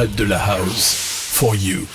interprète de la house. For you.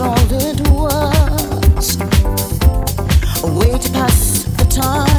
All it was. A way to pass the time.